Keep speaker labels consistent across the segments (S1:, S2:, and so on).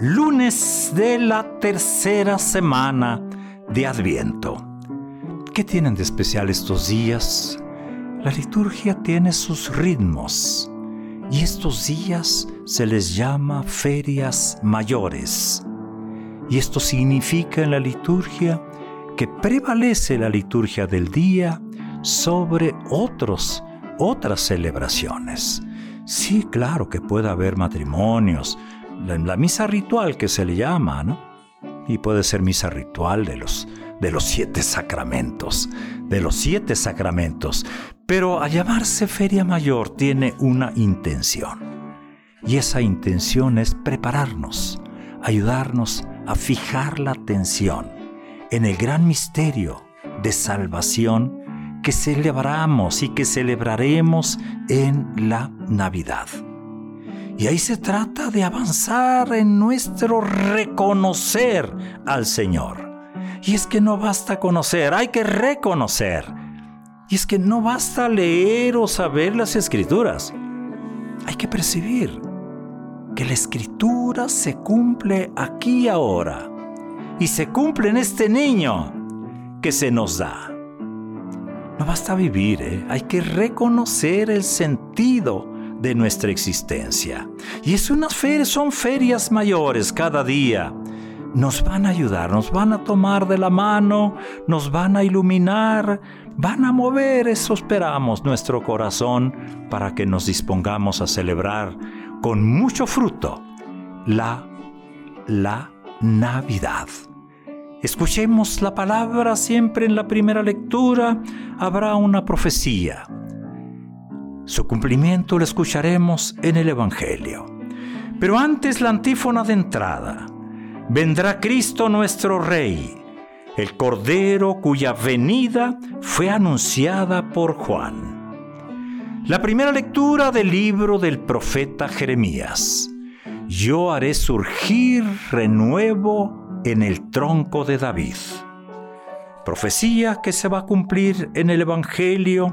S1: lunes de la tercera semana de Adviento. ¿Qué tienen de especial estos días? La liturgia tiene sus ritmos y estos días se les llama ferias mayores. Y esto significa en la liturgia que prevalece la liturgia del día sobre otros, otras celebraciones. Sí, claro que puede haber matrimonios, la, la misa ritual que se le llama, ¿no? Y puede ser misa ritual de los, de los siete sacramentos, de los siete sacramentos. Pero a llamarse Feria Mayor tiene una intención. Y esa intención es prepararnos, ayudarnos a fijar la atención en el gran misterio de salvación que celebramos y que celebraremos en la Navidad. Y ahí se trata de avanzar en nuestro reconocer al Señor. Y es que no basta conocer, hay que reconocer. Y es que no basta leer o saber las escrituras. Hay que percibir que la escritura se cumple aquí y ahora. Y se cumple en este niño que se nos da. No basta vivir, ¿eh? hay que reconocer el sentido de nuestra existencia. Y es unas ferias, son ferias mayores cada día. Nos van a ayudar, nos van a tomar de la mano, nos van a iluminar, van a mover, eso esperamos, nuestro corazón para que nos dispongamos a celebrar con mucho fruto la, la Navidad. Escuchemos la palabra siempre en la primera lectura, habrá una profecía. Su cumplimiento lo escucharemos en el Evangelio. Pero antes la antífona de entrada. Vendrá Cristo nuestro Rey, el Cordero cuya venida fue anunciada por Juan. La primera lectura del libro del profeta Jeremías. Yo haré surgir renuevo en el tronco de David. Profecía que se va a cumplir en el Evangelio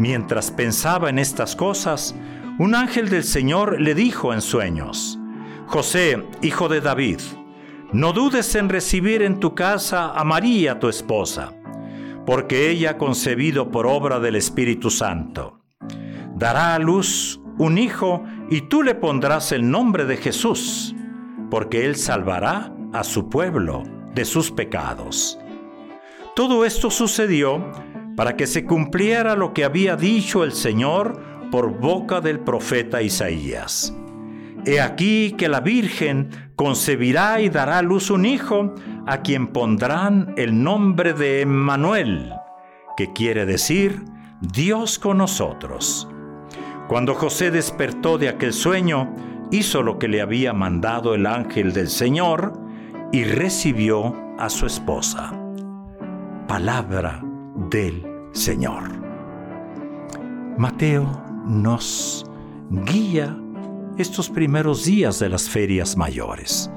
S1: Mientras pensaba en estas cosas, un ángel del Señor le dijo en sueños, José, hijo de David, no dudes en recibir en tu casa a María tu esposa, porque ella ha concebido por obra del Espíritu Santo. Dará a luz un hijo y tú le pondrás el nombre de Jesús, porque él salvará a su pueblo de sus pecados. Todo esto sucedió para que se cumpliera lo que había dicho el Señor por boca del profeta Isaías. He aquí que la Virgen concebirá y dará a luz un hijo, a quien pondrán el nombre de Emmanuel, que quiere decir Dios con nosotros. Cuando José despertó de aquel sueño, hizo lo que le había mandado el ángel del Señor, y recibió a su esposa. Palabra del Señor. Mateo nos guía estos primeros días de las ferias mayores.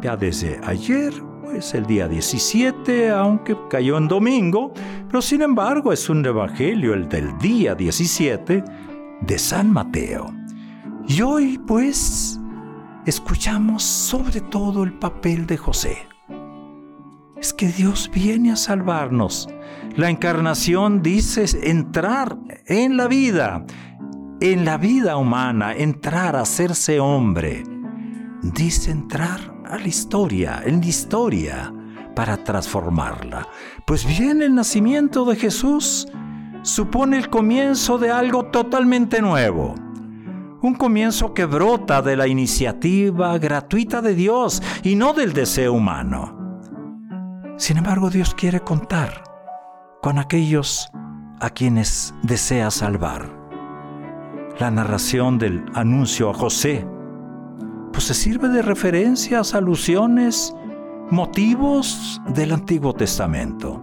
S1: Ya desde ayer, pues el día 17, aunque cayó en domingo, pero sin embargo es un evangelio, el del día 17 de San Mateo. Y hoy, pues, escuchamos sobre todo el papel de José. Es que Dios viene a salvarnos. La encarnación dice entrar en la vida, en la vida humana, entrar a hacerse hombre. Dice entrar a la historia, en la historia, para transformarla. Pues bien, el nacimiento de Jesús supone el comienzo de algo totalmente nuevo. Un comienzo que brota de la iniciativa gratuita de Dios y no del deseo humano. Sin embargo, Dios quiere contar con aquellos a quienes desea salvar. La narración del anuncio a José, pues se sirve de referencias, alusiones, motivos del Antiguo Testamento.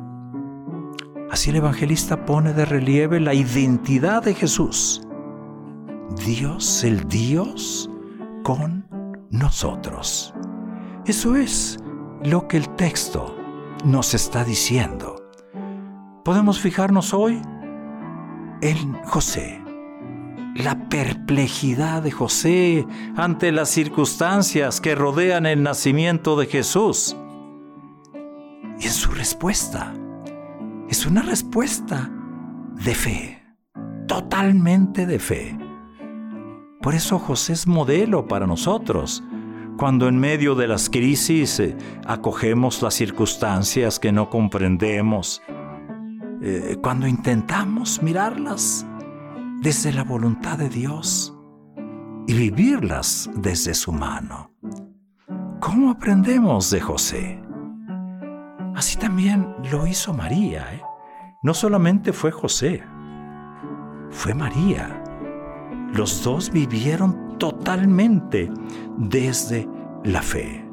S1: Así el evangelista pone de relieve la identidad de Jesús. Dios, el Dios, con nosotros. Eso es lo que el texto nos está diciendo. Podemos fijarnos hoy en José, la perplejidad de José ante las circunstancias que rodean el nacimiento de Jesús. Y en su respuesta, es una respuesta de fe, totalmente de fe. Por eso José es modelo para nosotros. Cuando en medio de las crisis eh, acogemos las circunstancias que no comprendemos, eh, cuando intentamos mirarlas desde la voluntad de Dios y vivirlas desde su mano. ¿Cómo aprendemos de José? Así también lo hizo María. ¿eh? No solamente fue José, fue María. Los dos vivieron totalmente desde la fe.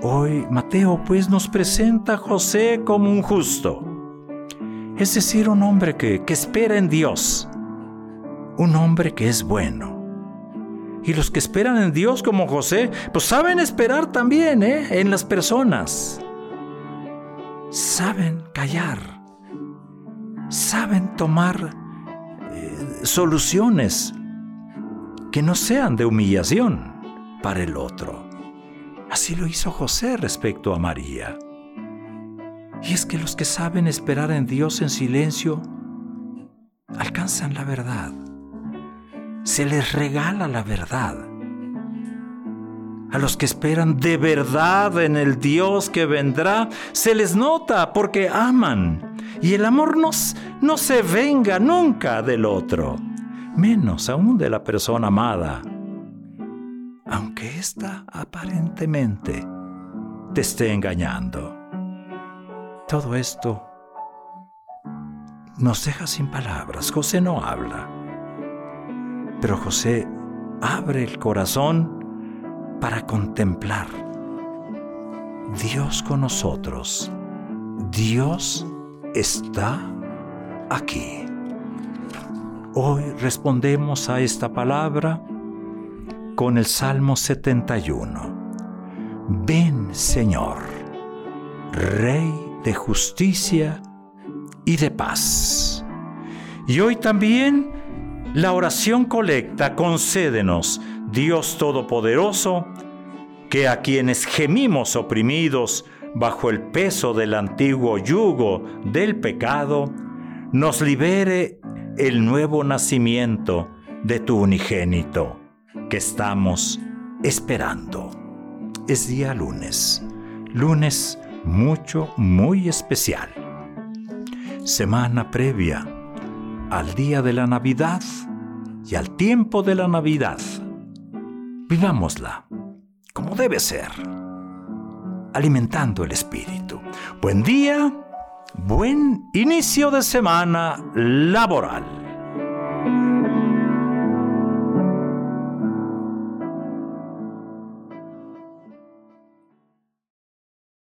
S1: Hoy Mateo pues nos presenta a José como un justo, es decir, un hombre que, que espera en Dios, un hombre que es bueno. Y los que esperan en Dios como José, pues saben esperar también ¿eh? en las personas. Saben callar. Saben tomar eh, soluciones que no sean de humillación para el otro. Así lo hizo José respecto a María. Y es que los que saben esperar en Dios en silencio alcanzan la verdad se les regala la verdad. A los que esperan de verdad en el Dios que vendrá, se les nota porque aman. Y el amor no, no se venga nunca del otro, menos aún de la persona amada. Aunque ésta aparentemente te esté engañando. Todo esto nos deja sin palabras. José no habla. Pero José abre el corazón para contemplar. Dios con nosotros. Dios está aquí. Hoy respondemos a esta palabra con el Salmo 71. Ven Señor, Rey de justicia y de paz. Y hoy también la oración colecta, concédenos, Dios Todopoderoso, que a quienes gemimos oprimidos bajo el peso del antiguo yugo del pecado, nos libere el nuevo nacimiento de tu unigénito que estamos esperando. Es día lunes, lunes mucho, muy especial. Semana previa al día de la Navidad y al tiempo de la Navidad. Vivámosla como debe ser, alimentando el espíritu. Buen día, buen inicio de semana laboral.